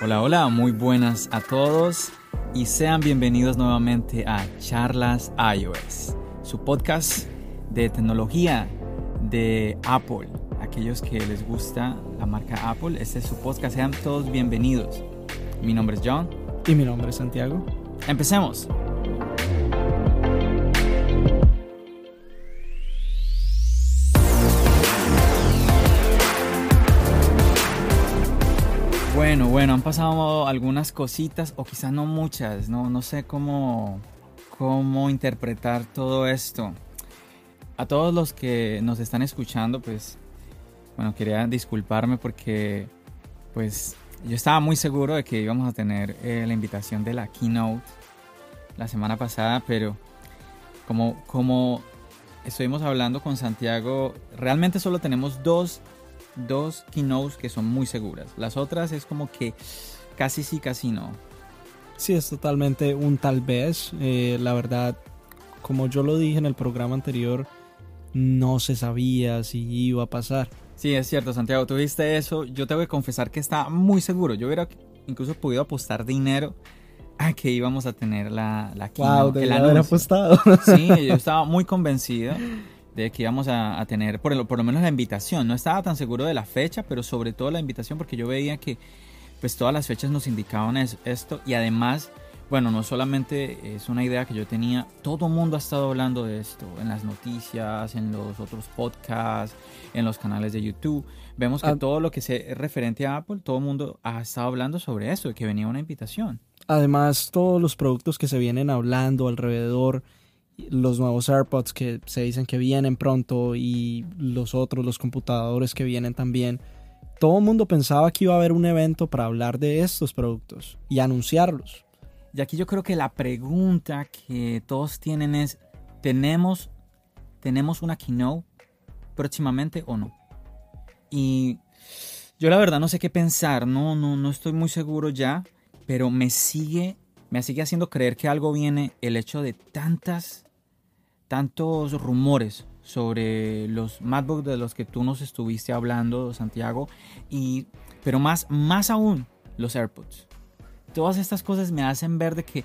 Hola, hola, muy buenas a todos y sean bienvenidos nuevamente a Charlas iOS, su podcast de tecnología de Apple. Aquellos que les gusta la marca Apple, este es su podcast, sean todos bienvenidos. Mi nombre es John. Y mi nombre es Santiago. Empecemos. Bueno, bueno, han pasado algunas cositas, o quizás no muchas, no, no sé cómo, cómo interpretar todo esto. A todos los que nos están escuchando, pues, bueno, quería disculparme porque, pues, yo estaba muy seguro de que íbamos a tener eh, la invitación de la keynote la semana pasada, pero como, como estuvimos hablando con Santiago, realmente solo tenemos dos dos keynotes que son muy seguras. Las otras es como que casi sí, casi no. Sí, es totalmente un tal vez. Eh, la verdad, como yo lo dije en el programa anterior, no se sabía si iba a pasar. Sí, es cierto, Santiago, tú viste eso. Yo te voy a confesar que estaba muy seguro. Yo hubiera incluso podido apostar dinero a que íbamos a tener la, la keynote. Wow, haber apostado. Sí, yo estaba muy convencido de que íbamos a, tener por, por, lo menos la invitación. No estaba tan seguro de la fecha, pero sobre todo la invitación porque yo veía que pues todas las fechas nos indicaban esto y además, bueno, no solamente es una idea que yo tenía, todo el mundo ha estado hablando de esto en las noticias, en los otros podcasts, en los canales de YouTube. Vemos que ah. todo lo que se referente a Apple, todo el mundo ha estado hablando sobre eso, de que venía una invitación. Además, todos los productos que se vienen hablando alrededor los nuevos AirPods que se dicen que vienen pronto y los otros, los computadores que vienen también. Todo el mundo pensaba que iba a haber un evento para hablar de estos productos y anunciarlos. Y aquí yo creo que la pregunta que todos tienen es, ¿tenemos, ¿tenemos una keynote próximamente o no? Y yo la verdad no sé qué pensar, no, no, no estoy muy seguro ya, pero me sigue, me sigue haciendo creer que algo viene el hecho de tantas tantos rumores sobre los MacBook de los que tú nos estuviste hablando, Santiago, y, pero más, más aún los AirPods. Todas estas cosas me hacen ver de que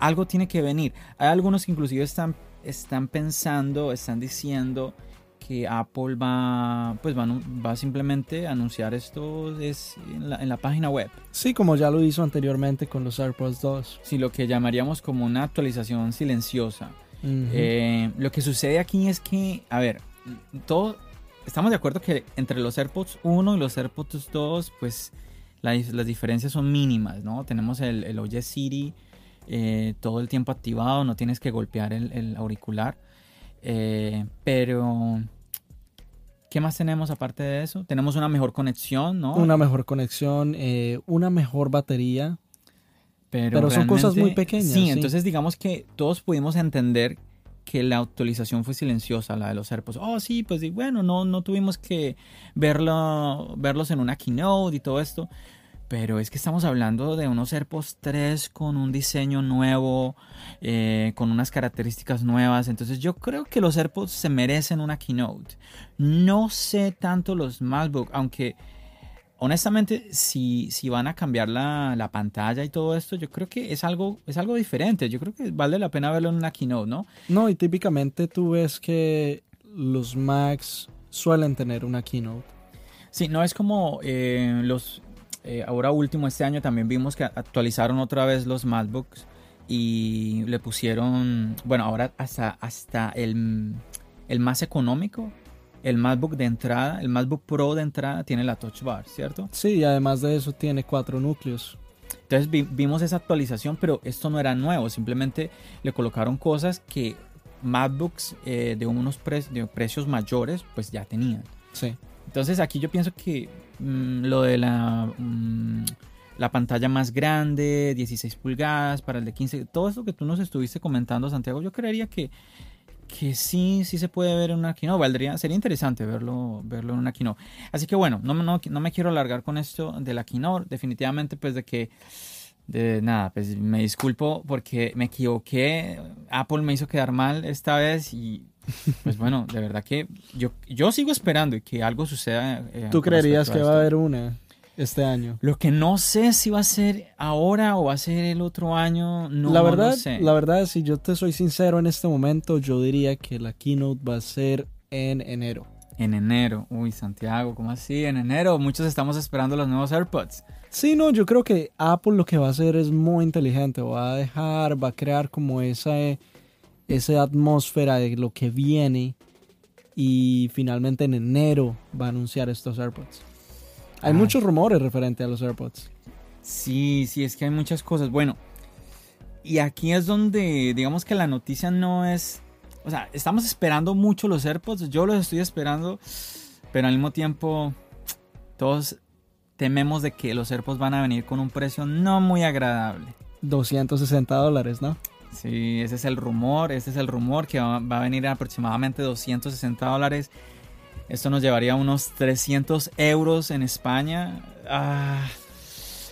algo tiene que venir. Hay algunos que inclusive están, están pensando, están diciendo que Apple va, pues va, va simplemente a anunciar esto es en, la, en, la, página web. Sí, como ya lo hizo anteriormente con los AirPods 2. Sí, lo que llamaríamos como una actualización silenciosa. Eh, lo que sucede aquí es que, a ver, todo, estamos de acuerdo que entre los AirPods 1 y los AirPods 2, pues las diferencias son mínimas, ¿no? Tenemos el, el OJ City eh, todo el tiempo activado, no tienes que golpear el, auricular. Eh, pero, ¿qué más tenemos aparte de eso? Tenemos una mejor conexión, ¿no? Una mejor conexión, una mejor batería. Pero, son cosas muy pequeñas. Sí, entonces digamos que todos pudimos entender que la actualización fue silenciosa, la de los AirPods. Oh, sí, pues bueno, no, no tuvimos que verlo, verlos en una keynote y todo esto. Pero es que estamos hablando de unos AirPods 3 con un diseño nuevo, eh, con unas características nuevas. Entonces yo creo que los AirPods se merecen una keynote. No sé tanto los MacBook, aunque honestamente, si, si van a cambiar la, la, pantalla y todo esto, yo creo que es algo, es algo diferente. Yo creo que vale la pena verlo en una keynote, ¿no? No, y típicamente tú ves que los Macs suelen tener una keynote. Sí, no es como eh, los... Eh, ahora último, este año también vimos que actualizaron otra vez los MacBooks y le pusieron, bueno, ahora hasta, hasta el, el más económico el MacBook de entrada, el MacBook Pro de entrada tiene la Touch Bar, ¿cierto? Sí, y además de eso tiene cuatro núcleos. Entonces vimos esa actualización, pero esto no era nuevo, simplemente le colocaron cosas que MacBooks eh, de unos de precios mayores pues ya tenían. Sí. Entonces aquí yo pienso que mm, lo de la, mm, la pantalla más grande, 16 pulgadas para el de 15, todo eso que tú nos estuviste comentando, Santiago, yo creería que, que sí, sí se puede ver en una keynote. Valdría, sería interesante verlo, verlo en una keynote. Así que bueno, no, no, no me quiero alargar con esto de la keynote. Definitivamente, pues de que de nada, pues me disculpo porque me equivoqué. Apple me hizo quedar mal esta vez y pues bueno, de verdad que yo, yo sigo esperando que algo suceda. Eh, ¿Tú creerías que va a haber una este año? Lo que no sé si va a ser ahora o va a ser el otro año, no, la verdad, no sé. La verdad, si yo te soy sincero en este momento, yo diría que la keynote va a ser en enero. En enero. Uy, Santiago, ¿cómo así? En enero. Muchos estamos esperando los nuevos AirPods. Sí, no, yo creo que Apple lo que va a hacer es muy inteligente. Va a dejar, va a crear como esa, esa atmósfera de lo que viene. Y finalmente en enero va a anunciar estos AirPods. Hay muchos rumores referente a los AirPods. Sí, sí, es que hay muchas cosas. Bueno, y aquí es donde digamos que la noticia no es o sea, estamos esperando mucho los AirPods, yo los estoy esperando, pero al mismo tiempo todos tememos de que los AirPods van a venir con un precio no muy agradable. 260 dólares, ¿no? Sí, ese es el rumor, ese es el rumor que va, a venir aproximadamente 260 dólares. Esto nos llevaría unos 300 euros en España. Ah,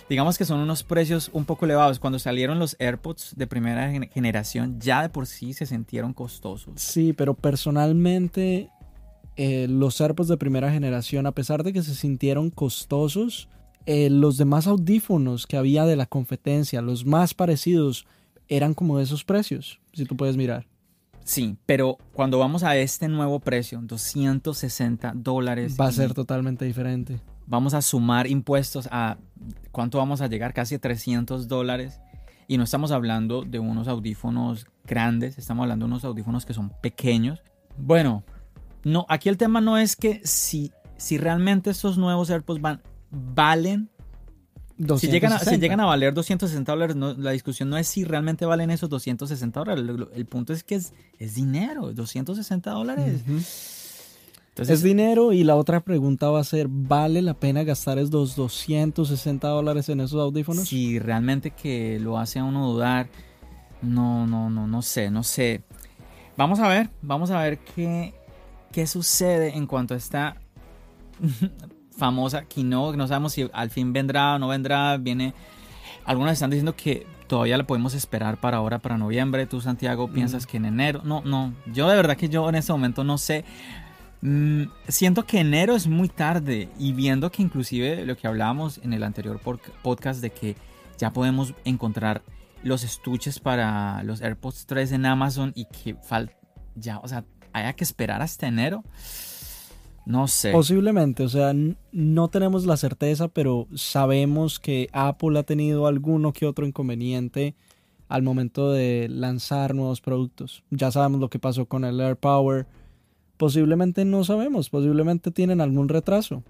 digamos que son unos precios un poco elevados. Cuando salieron los AirPods de primera generación, ya de por sí se sintieron costosos. Sí, pero personalmente eh, los AirPods de primera generación, a pesar de que se sintieron costosos, eh, los demás audífonos que había de la competencia, los más parecidos, eran como de esos precios, si tú puedes mirar. Sí, pero cuando vamos a este nuevo precio, 260 dólares. Va a ser totalmente diferente vamos a sumar impuestos a cuánto vamos a llegar, casi 300 dólares. Y no estamos hablando de unos audífonos grandes, estamos hablando de unos audífonos que son pequeños. Bueno, no, aquí el tema no es que si, si realmente estos nuevos AirPods van, valen si llegan, a, si llegan, a, valer 260 dólares, la discusión no es si realmente valen esos 260 dólares. El, punto es que es, es dinero, 260 dólares es dinero y la otra pregunta va a ser, ¿vale la pena gastar esos 260 dólares en esos audífonos? Si realmente que lo hace a uno dudar, no, no, no, no sé, no sé. Vamos a ver, vamos a ver qué, qué sucede en cuanto a esta famosa Kino, no sabemos si al fin vendrá o no vendrá, viene... Algunos están diciendo que todavía la podemos esperar para ahora, para noviembre. Tú, Santiago, piensas que en enero. No, no. Yo de verdad que yo en este momento no sé. Mm, siento que enero es muy tarde y viendo que inclusive lo que hablábamos en el anterior podcast de que ya podemos encontrar los estuches para los AirPods 3 en Amazon y que ya, o sea, haya que esperar hasta enero. No sé. Posiblemente, o sea, no tenemos la certeza, pero sabemos que Apple ha tenido alguno que otro inconveniente al momento de lanzar nuevos productos. Ya sabemos lo que pasó con el AirPower posiblemente no sabemos, posiblemente tienen algún retraso.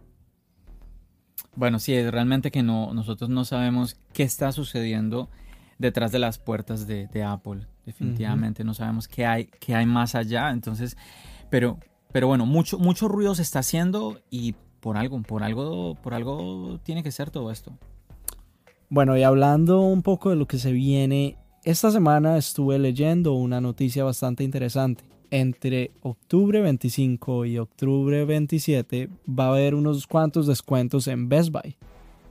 Bueno, sí, es realmente que no, nosotros no sabemos qué está sucediendo detrás de las puertas de, Apple. Definitivamente no sabemos qué hay, qué hay más allá. Entonces, pero, pero bueno, mucho, mucho ruido se está haciendo y por algo, por algo, por algo tiene que ser todo esto. Bueno, y hablando un poco de lo que se viene, esta semana estuve leyendo una noticia bastante interesante entre octubre 25 y octubre 27 va a haber unos cuantos descuentos en Best Buy,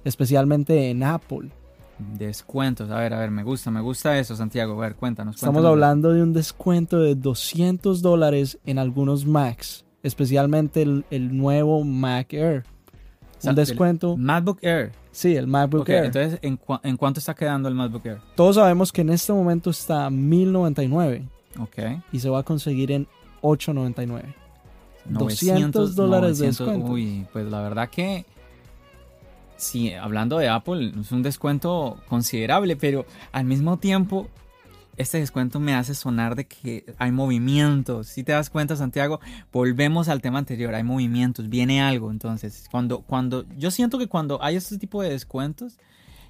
especialmente en Apple. Descuentos, a ver, a ver, me gusta, me gusta eso, Santiago. A ver, cuéntanos. Estamos hablando de un descuento de 200 dólares en algunos Macs, especialmente el, nuevo Mac Air. Un descuento. MacBook Air. Sí, el MacBook Air. Entonces, ¿en, ¿en cuánto está quedando el MacBook Air? Todos sabemos que en este momento está a 1099. Ok. Y se va a conseguir en 8.99. 200 dólares de descuento. Uy, pues la verdad que sí, hablando de Apple, es un descuento considerable, pero al mismo tiempo este descuento me hace sonar de que hay movimientos. Si te das cuenta, Santiago, volvemos al tema anterior, hay movimientos, viene algo. Entonces, cuando, cuando, yo siento que cuando hay este tipo de descuentos,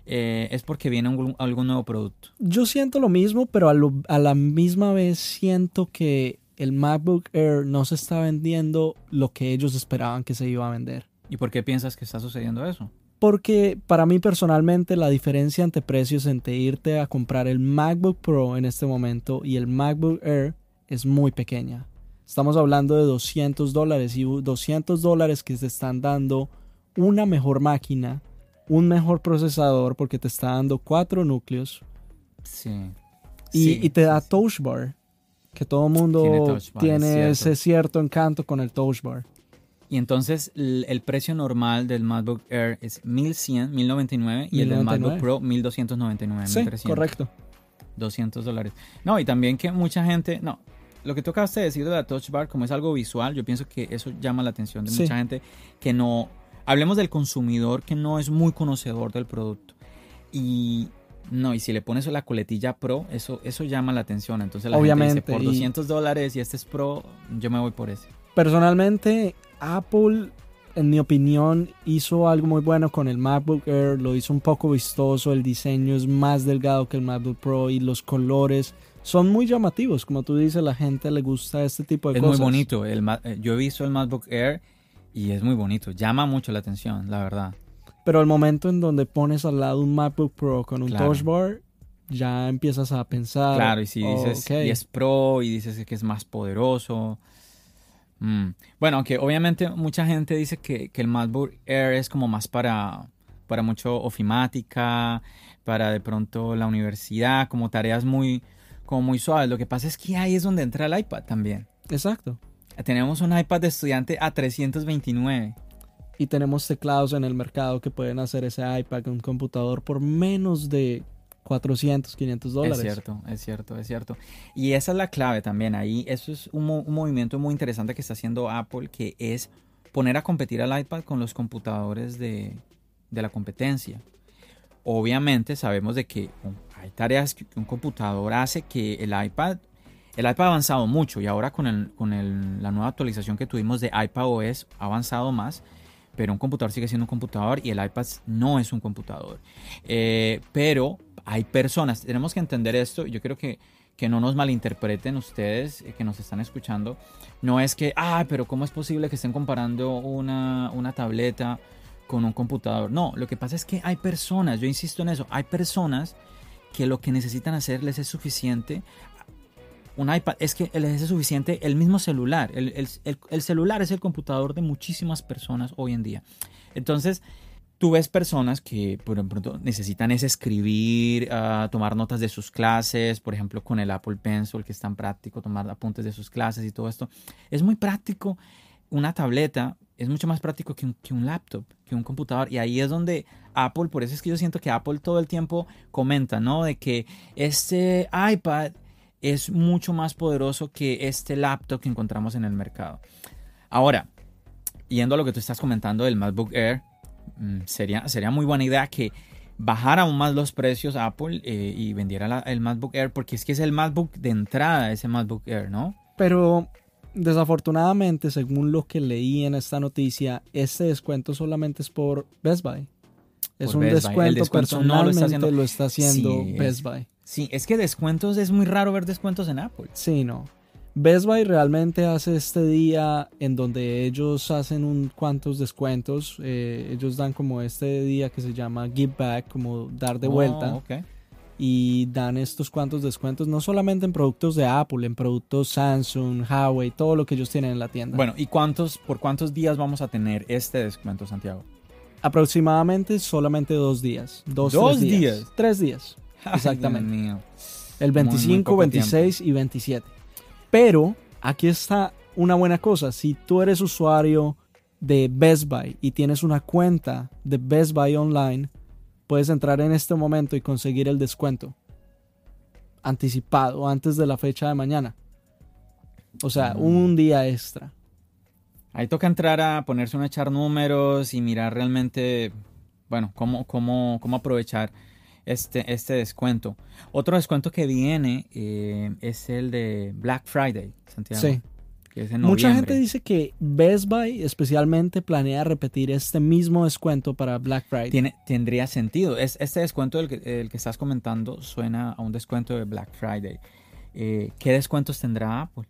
eh, es porque viene algún nuevo producto. Yo siento lo mismo, pero a, la misma vez siento que el MacBook Air no se está vendiendo lo que ellos esperaban que se iba a vender. ¿Y por qué piensas que está sucediendo eso? Porque para mí personalmente la diferencia entre precios entre irte a comprar el MacBook Pro en este momento y el MacBook Air es muy pequeña. Estamos hablando de 200 dólares y 200 dólares que te están dando una mejor máquina, un mejor procesador porque te está dando cuatro núcleos Sí. y, Sí, y te da. Touch Bar. Que todo mundo Tiene tiene, Touch Bar, es cierto. ese cierto encanto con el Touch Bar. Y entonces el, el precio normal del MacBook Air es 1100, 1099 y el del 1099. MacBook Pro 1299, Sí, 1300. correcto. 200 dólares. No, y también que mucha gente, no, lo que tú acabaste de decir de la Touch Bar, como es algo visual, yo pienso que eso llama la atención de Sí. mucha gente que no, hablemos del consumidor que no es muy conocedor del producto. Y no, y si le pones la coletilla Pro, eso, eso llama la atención. Entonces la gente Obviamente, dice, por y- 200 dólares y este es Pro, yo me voy por ese. Personalmente, Apple, en mi opinión, hizo algo muy bueno con el MacBook Air. Lo hizo un poco vistoso. El diseño es más delgado que el MacBook Pro y los colores son muy llamativos. Como tú dices, la gente le gusta este tipo de Es cosas. muy bonito. El, eh, yo he visto el MacBook Air y es muy bonito. Llama mucho la atención, la verdad. Pero el momento en donde pones al lado un MacBook Pro con un Claro. Touch Bar, ya empiezas a pensar. Claro, y si "Oh, dices ok". y es Pro y dices que es más poderoso. Mm. Bueno, aunque obviamente mucha gente dice que, que el MacBook Air es como más para, para mucho ofimática, para de pronto la universidad, como tareas muy, como muy suaves. Lo que pasa es que ahí es donde entra el iPad también. Exacto. Tenemos un iPad de estudiante a 329. Y tenemos teclados en el mercado que pueden hacer ese iPad, un computador, por menos de 400, 500 dólares. Es cierto, es cierto, es cierto. Y esa es la clave también. Ahí, eso es un, un movimiento muy interesante que está haciendo Apple, que es poner a competir al iPad con los computadores de, de la competencia. Obviamente sabemos de que um, hay tareas que que un computador hace que el iPad, el iPad ha avanzado mucho y ahora con, el, con el- la nueva actualización que tuvimos de iPadOS ha avanzado más, pero un computador sigue siendo un computador y el iPad no es un computador. Eh, pero hay personas, tenemos que entender esto, yo creo que, que no nos malinterpreten ustedes eh, que nos están escuchando. No es que, ah, pero ¿cómo es posible que estén comparando una, una tableta con un computador? No, lo que pasa es que hay personas, yo insisto en eso, hay personas que lo que necesitan hacer les es suficiente. Un iPad es que les es suficiente el mismo celular. El, el- el- el celular es el computador de muchísimas personas hoy en día. Entonces, tú ves personas que por ejemplo necesitan es escribir, ah, tomar notas de sus clases, por ejemplo con el Apple Pencil que es tan práctico, tomar apuntes de sus clases y todo esto. Es muy práctico. Una tableta es mucho más práctico que un, que un laptop, que un computador. Y ahí es donde Apple, por eso es que yo siento que Apple todo el tiempo comenta, ¿no? De que este iPad es mucho más poderoso que este laptop que encontramos en el mercado. Ahora, yendo a lo que tú estás comentando del MacBook Air, mm, sería, sería muy buena idea que bajara aún más los precios Apple eh, y vendiera la- el MacBook Air, porque es que es el MacBook de entrada, ese MacBook Air, ¿no? Pero desafortunadamente, según lo que leí en esta noticia, este descuento solamente es por Best Buy. Es Por un descuento, no lo está personalmente haciendo- lo está haciendo Sí, Best Buy. Sí, es que descuentos es muy raro ver descuentos en Apple. Sí, no. Best Buy realmente hace este día en donde ellos hacen un cuantos descuentos. eh, ellos dan como este día que se llama Give Back, como dar de vuelta. Oh, ok. Y dan estos cuantos descuentos, no solamente en productos de Apple, en productos Samsung, Huawei, todo lo que ellos tienen en la tienda. Bueno, ¿y cuántos, por cuántos días vamos a tener este descuento, Santiago? Aproximadamente solamente dos días. Dos, ¿Dos tres días? Tres días. Ay, Exactamente. Dios mío. El Muy, muy 25, poco 26 y 27. Pero aquí está una buena cosa. Si tú eres usuario de Best Buy y tienes una cuenta de Best Buy online, puedes entrar en este momento y conseguir el descuento anticipado antes de la fecha de mañana. O sea, Mm. un día extra. Ahí toca entrar a ponerse a echar números y mirar realmente, bueno, cómo, cómo, cómo aprovechar este, este descuento. Otro descuento que viene eh, es el de Black Friday, Santiago. Sí. Que es en Mucha gente dice que Best Buy especialmente planea repetir este mismo descuento para Black Friday. Tiene, tendría sentido. Es, este descuento del que, el que estás comentando suena a un descuento de Black Friday. Eh, ¿Qué descuentos tendrá Apple?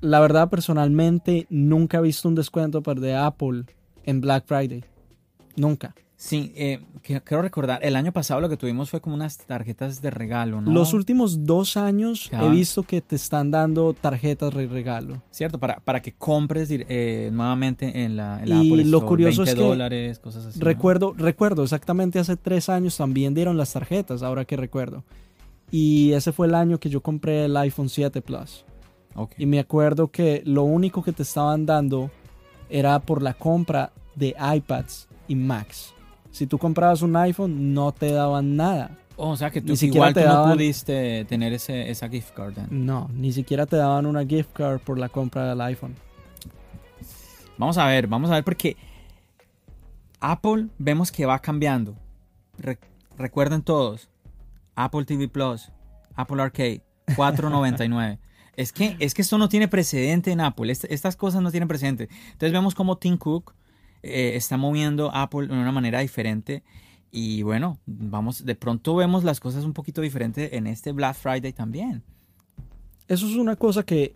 La verdad, personalmente, nunca he visto un descuento de Apple en Black Friday. Nunca. Sí, eh, quiero recordar, el año pasado lo que tuvimos fue como unas tarjetas de regalo, ¿no? Los últimos dos años he visto que te están dando tarjetas de regalo. Cierto, para, para que compres eh, nuevamente en la, en la Y Apple lo curioso 20 es que dólares, cosas así. ¿no? Recuerdo, recuerdo, exactamente hace tres años también dieron las tarjetas, ahora que recuerdo. Y ese fue el año que yo compré el iPhone 7 Plus. Y me acuerdo que lo único que te estaban dando era por la compra de iPads y Macs. Si tú comprabas un iPhone, no te daban nada. Oh, o sea que tú Ni siquiera igual te tú no pudiste tener ese, esa gift card. ¿eh? No, ni siquiera te daban una gift card por la compra del iPhone. Vamos a ver, vamos a ver porque Apple vemos que va cambiando. Re- recuerden todos, Apple TV Plus, Apple Arcade, 4.99. es que es que esto no tiene precedente en Apple. Est- estas cosas no tienen precedente. Entonces vemos como Tim Cook eh, está moviendo Apple de una manera diferente. Y bueno, vamos, de pronto vemos las cosas un poquito diferentes en este Black Friday también. Eso es una cosa que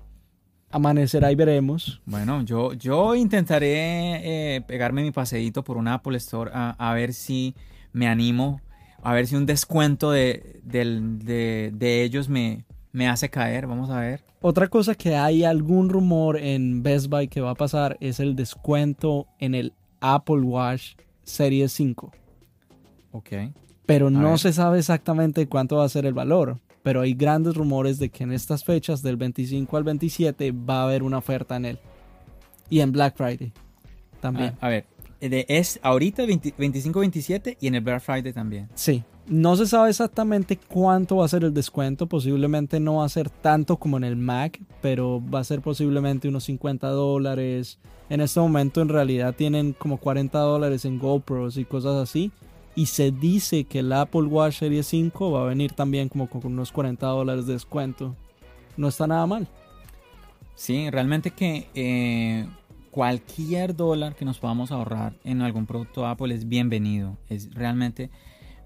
amanecerá y veremos. Bueno, yo, yo intentaré eh, pegarme mi paseíto por una Apple Store a, a ver si me animo, a ver si un descuento de, del- de- de ellos me, me hace caer. Vamos a ver. Otra cosa que hay algún rumor en Best Buy que va a pasar es el descuento en el Apple Watch Series 5. Ok. Pero no ver. se sabe exactamente cuánto va a ser el valor. Pero hay grandes rumores de que en estas fechas, del 25 al 27, va a haber una oferta en él. Y en Black Friday también. A, a ver, es ahorita 25-27 y en el Black Friday también. Sí. No se sabe exactamente cuánto va a ser el descuento. Posiblemente no va a ser tanto como en el Mac, pero va a ser posiblemente unos 50 dólares. En este momento en realidad tienen como 40 dólares en GoPros y cosas así. Y se dice que el Apple Watch Series 5 va a venir también como con unos 40 dólares de descuento. No está nada mal. Sí, realmente que eh, cualquier dólar que nos podamos ahorrar en algún producto Apple es bienvenido. Es realmente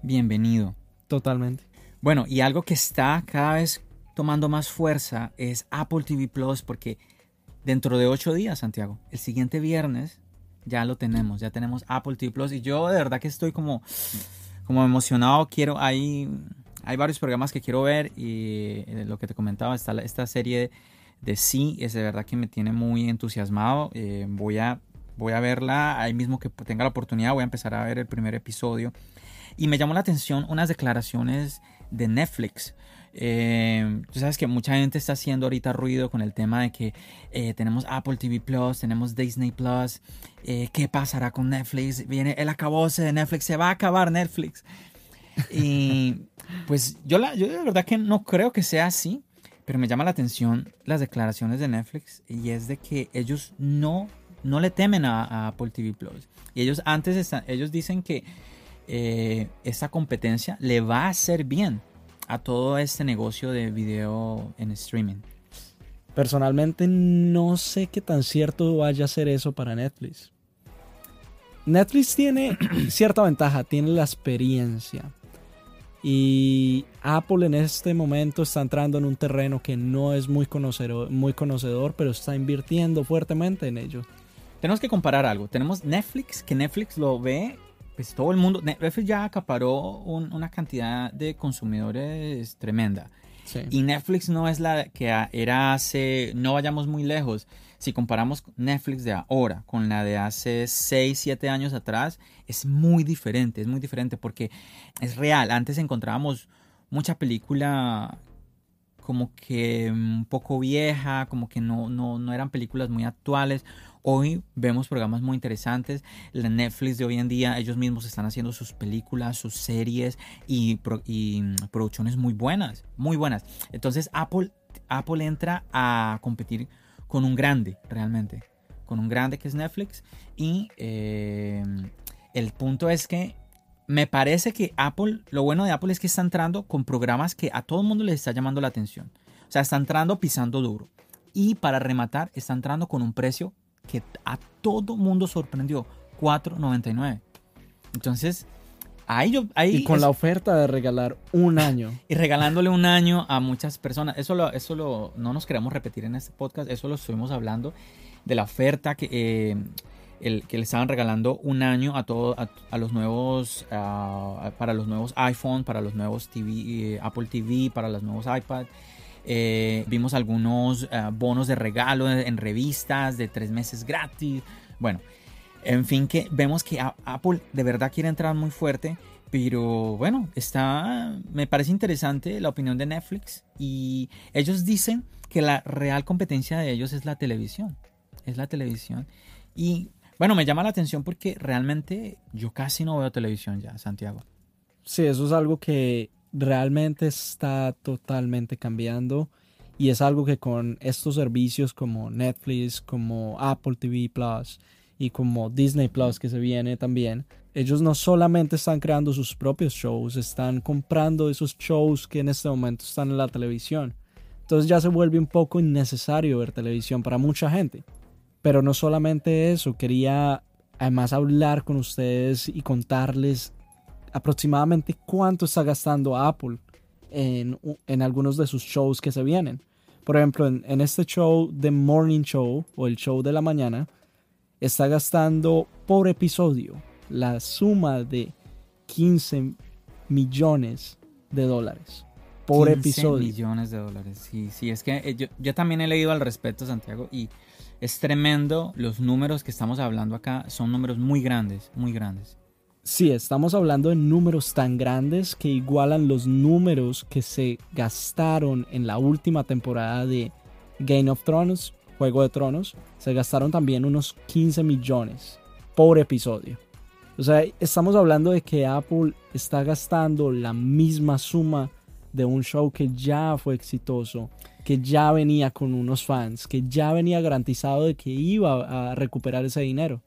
bienvenido. Totalmente. Bueno, y algo que está cada vez tomando más fuerza es Apple TV Plus, porque dentro de ocho días, Santiago, el siguiente viernes ya lo tenemos, ya tenemos Apple TV Plus. Y yo de verdad que estoy como, como emocionado, quiero, hay, hay varios programas que quiero ver y eh, lo que te comentaba, está esta serie de Sí, es de verdad que me tiene muy entusiasmado, eh, voy, a, voy a verla ahí mismo que tenga la oportunidad, voy a empezar a ver el primer episodio y me llamó la atención unas declaraciones de Netflix. Eh, tú sabes que mucha gente está haciendo ahorita ruido con el tema de que eh, tenemos Apple TV Plus, tenemos Disney Plus. eh, ¿Qué pasará con Netflix? Viene el acabose de Netflix, se va a acabar Netflix. Y pues yo, la, yo de verdad que no creo que sea así, pero me llama la atención las declaraciones de Netflix y es de que ellos no, no le temen a, a Apple TV Plus. Y ellos antes están, ellos dicen que eh, esta competencia le va a hacer bien a todo este negocio de video en streaming. Personalmente no sé qué tan cierto vaya a ser eso para Netflix. Netflix tiene cierta ventaja, tiene la experiencia. Y Apple en este momento está entrando en un terreno que no es muy conocedor, muy conocedor pero está invirtiendo fuertemente en ello. Tenemos que comparar algo. Tenemos Netflix, que Netflix lo ve, pues todo el mundo. Netflix ya acaparó un- una cantidad de consumidores tremenda. Sí. Y Netflix no es la que era hace, no vayamos muy lejos. Si comparamos Netflix de ahora con la de hace 6, 7 años atrás, es muy diferente, es muy diferente porque es real. Antes encontrábamos mucha película como que un poco vieja, como que no, no, no eran películas muy actuales. Hoy vemos programas muy interesantes. La Netflix de hoy en día, ellos mismos están haciendo sus películas, sus series y, mm, producciones muy buenas, muy buenas. Entonces Apple, Apple entra a competir con un grande, realmente. Con un grande que es Netflix. Y eh, el punto es que me parece que Apple, lo bueno de Apple es que está entrando con programas que a todo el mundo le está llamando la atención. O sea, está entrando pisando duro. Y para rematar, está entrando con un precio que a todo mundo sorprendió. 4.99. Entonces, ahí yo... Ahí Y con es- la oferta de regalar un año. y regalándole un año a muchas personas. Eso lo, eso lo, no nos queremos repetir en este podcast, eso lo estuvimos hablando de la oferta que eh, el, que le estaban regalando un año a todo, a, los nuevos, para los nuevos iPhone, para los nuevos TV, eh, Apple TV, para los nuevos iPad. Eh, vimos algunos bonos de regalo en, revistas de tres meses gratis. Bueno, en fin, que vemos que Apple de verdad quiere entrar muy fuerte. Pero bueno, está, me parece interesante la opinión de Netflix y ellos dicen que la real competencia de ellos es la televisión. Es la televisión. Y bueno, me llama la atención porque realmente yo casi no veo televisión ya, Santiago. Sí, eso es algo que realmente está totalmente cambiando y es algo que con estos servicios como Netflix, como Apple TV Plus y como Disney Plus que se viene también, ellos no solamente están creando sus propios shows, están comprando esos shows que en este momento están en la televisión. Entonces ya se vuelve un poco innecesario ver televisión para mucha gente. Pero no solamente eso, quería además hablar con ustedes y contarles aproximadamente cuánto está gastando Apple en, algunos de sus shows que se vienen. Por ejemplo, en, en, este show, The Morning Show o el show de la mañana, está gastando por episodio la suma de 15 millones de dólares por 15 episodio. millones de dólares. Sí, sí, es que eh, yo, yo también he leído al respecto, Santiago, y es tremendo los números que estamos hablando acá. Son números muy grandes, muy grandes. Sí, estamos hablando de números tan grandes que igualan los números que se gastaron en la última temporada de Game of Thrones, Juego de Tronos. Se gastaron también unos 15 millones por episodio. O sea, estamos hablando de que Apple está gastando la misma suma de un show que ya fue exitoso que ya venía con unos fans, que ya venía garantizado de que iba a recuperar ese dinero.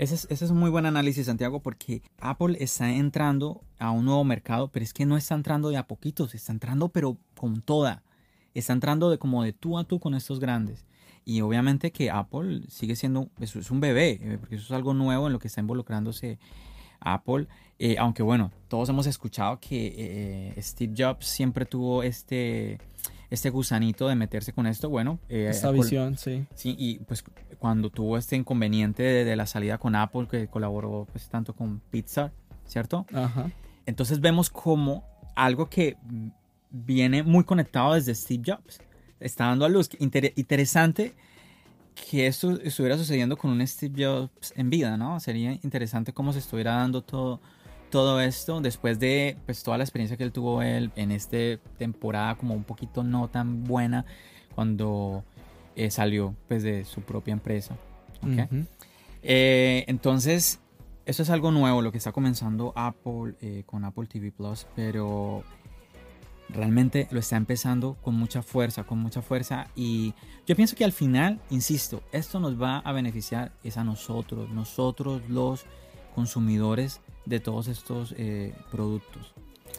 Ese es, ese es, un muy buen análisis, Santiago, porque Apple está entrando a un nuevo mercado, pero es que no está entrando de a poquitos, está entrando pero con toda. Está entrando de como de tú a tú con estos grandes. Y obviamente que Apple sigue siendo, eso es un bebé, eh, porque eso es algo nuevo en lo que está involucrándose Apple. Eh, aunque bueno, todos hemos escuchado que eh, Steve Jobs siempre tuvo este este gusanito de meterse con esto, bueno. Eh, Esta visión, sí. Sí, y pues cuando tuvo este inconveniente de, la salida con Apple, que colaboró pues tanto con Pizza, ¿cierto? Ajá. Entonces vemos como algo que viene muy conectado desde Steve Jobs. Está dando a luz. interesante que esto estuviera sucediendo con un Steve Jobs en vida, ¿no? Sería interesante cómo se estuviera dando todo todo esto después de pues toda la experiencia que él tuvo él en esta temporada como un poquito no tan buena cuando eh, salió pues de su propia empresa eh, entonces eso es algo nuevo lo que está comenzando Apple eh, con Apple TV Plus pero realmente lo está empezando con mucha fuerza con mucha fuerza y yo pienso que al final insisto esto nos va a beneficiar es a nosotros nosotros los consumidores de todos estos eh, productos.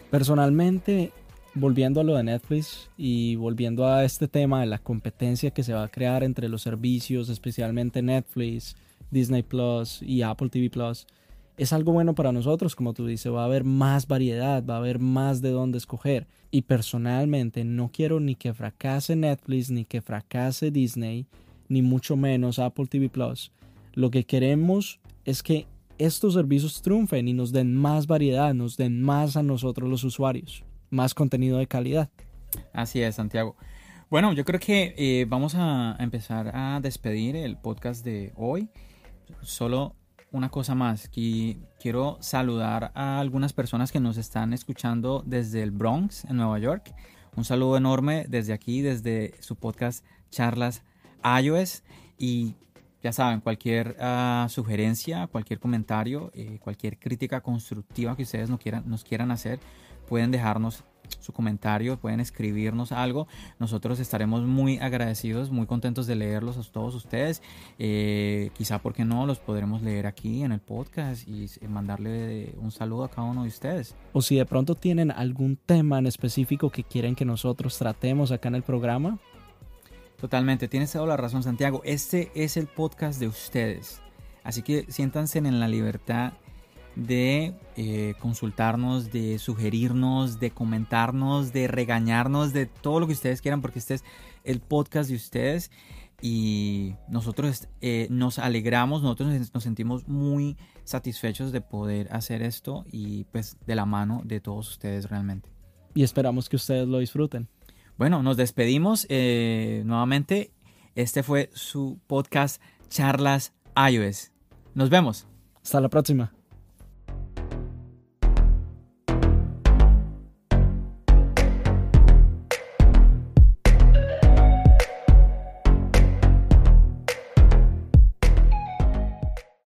Personalmente, volviendo a lo de Netflix y volviendo a este tema de la competencia que se va a crear entre los servicios, especialmente Netflix, Disney Plus y Apple TV Plus, es algo bueno para nosotros, como tú dices, va a haber más variedad, va a haber más de dónde escoger. Y personalmente no quiero ni que fracase Netflix, ni que fracase Disney, ni mucho menos Apple TV Plus. Lo que queremos es que estos servicios triunfen y nos den más variedad, nos den más a nosotros los usuarios, más contenido de calidad. Así es, Santiago. Bueno, yo creo que eh, vamos a empezar a despedir el podcast de hoy. Solo una cosa más, que quiero saludar a algunas personas que nos están escuchando desde el Bronx, en Nueva York. Un saludo enorme desde aquí, desde su podcast Charlas iOS. Y ya saben, cualquier ah, sugerencia, cualquier comentario, eh, cualquier crítica constructiva que ustedes nos quieran, nos quieran hacer, pueden dejarnos su comentario, pueden escribirnos algo. Nosotros estaremos muy agradecidos, muy contentos de leerlos a todos ustedes. Eh, quizá, porque no, los podremos leer aquí en el podcast y mandarle un saludo a cada uno de ustedes. O si de pronto tienen algún tema en específico que quieren que nosotros tratemos acá en el programa, Totalmente, tienes toda la razón Santiago. Este es el podcast de ustedes. Así que siéntanse en la libertad de eh, consultarnos, de sugerirnos, de comentarnos, de regañarnos, de todo lo que ustedes quieran, porque este es el podcast de ustedes. y nosotros eh, nos alegramos, nosotros nos sentimos muy satisfechos de poder hacer esto y pues de la mano de todos ustedes realmente. Y esperamos que ustedes lo disfruten. Bueno, nos despedimos eh, nuevamente. Este fue su podcast Charlas iOS. Nos vemos. Hasta la próxima.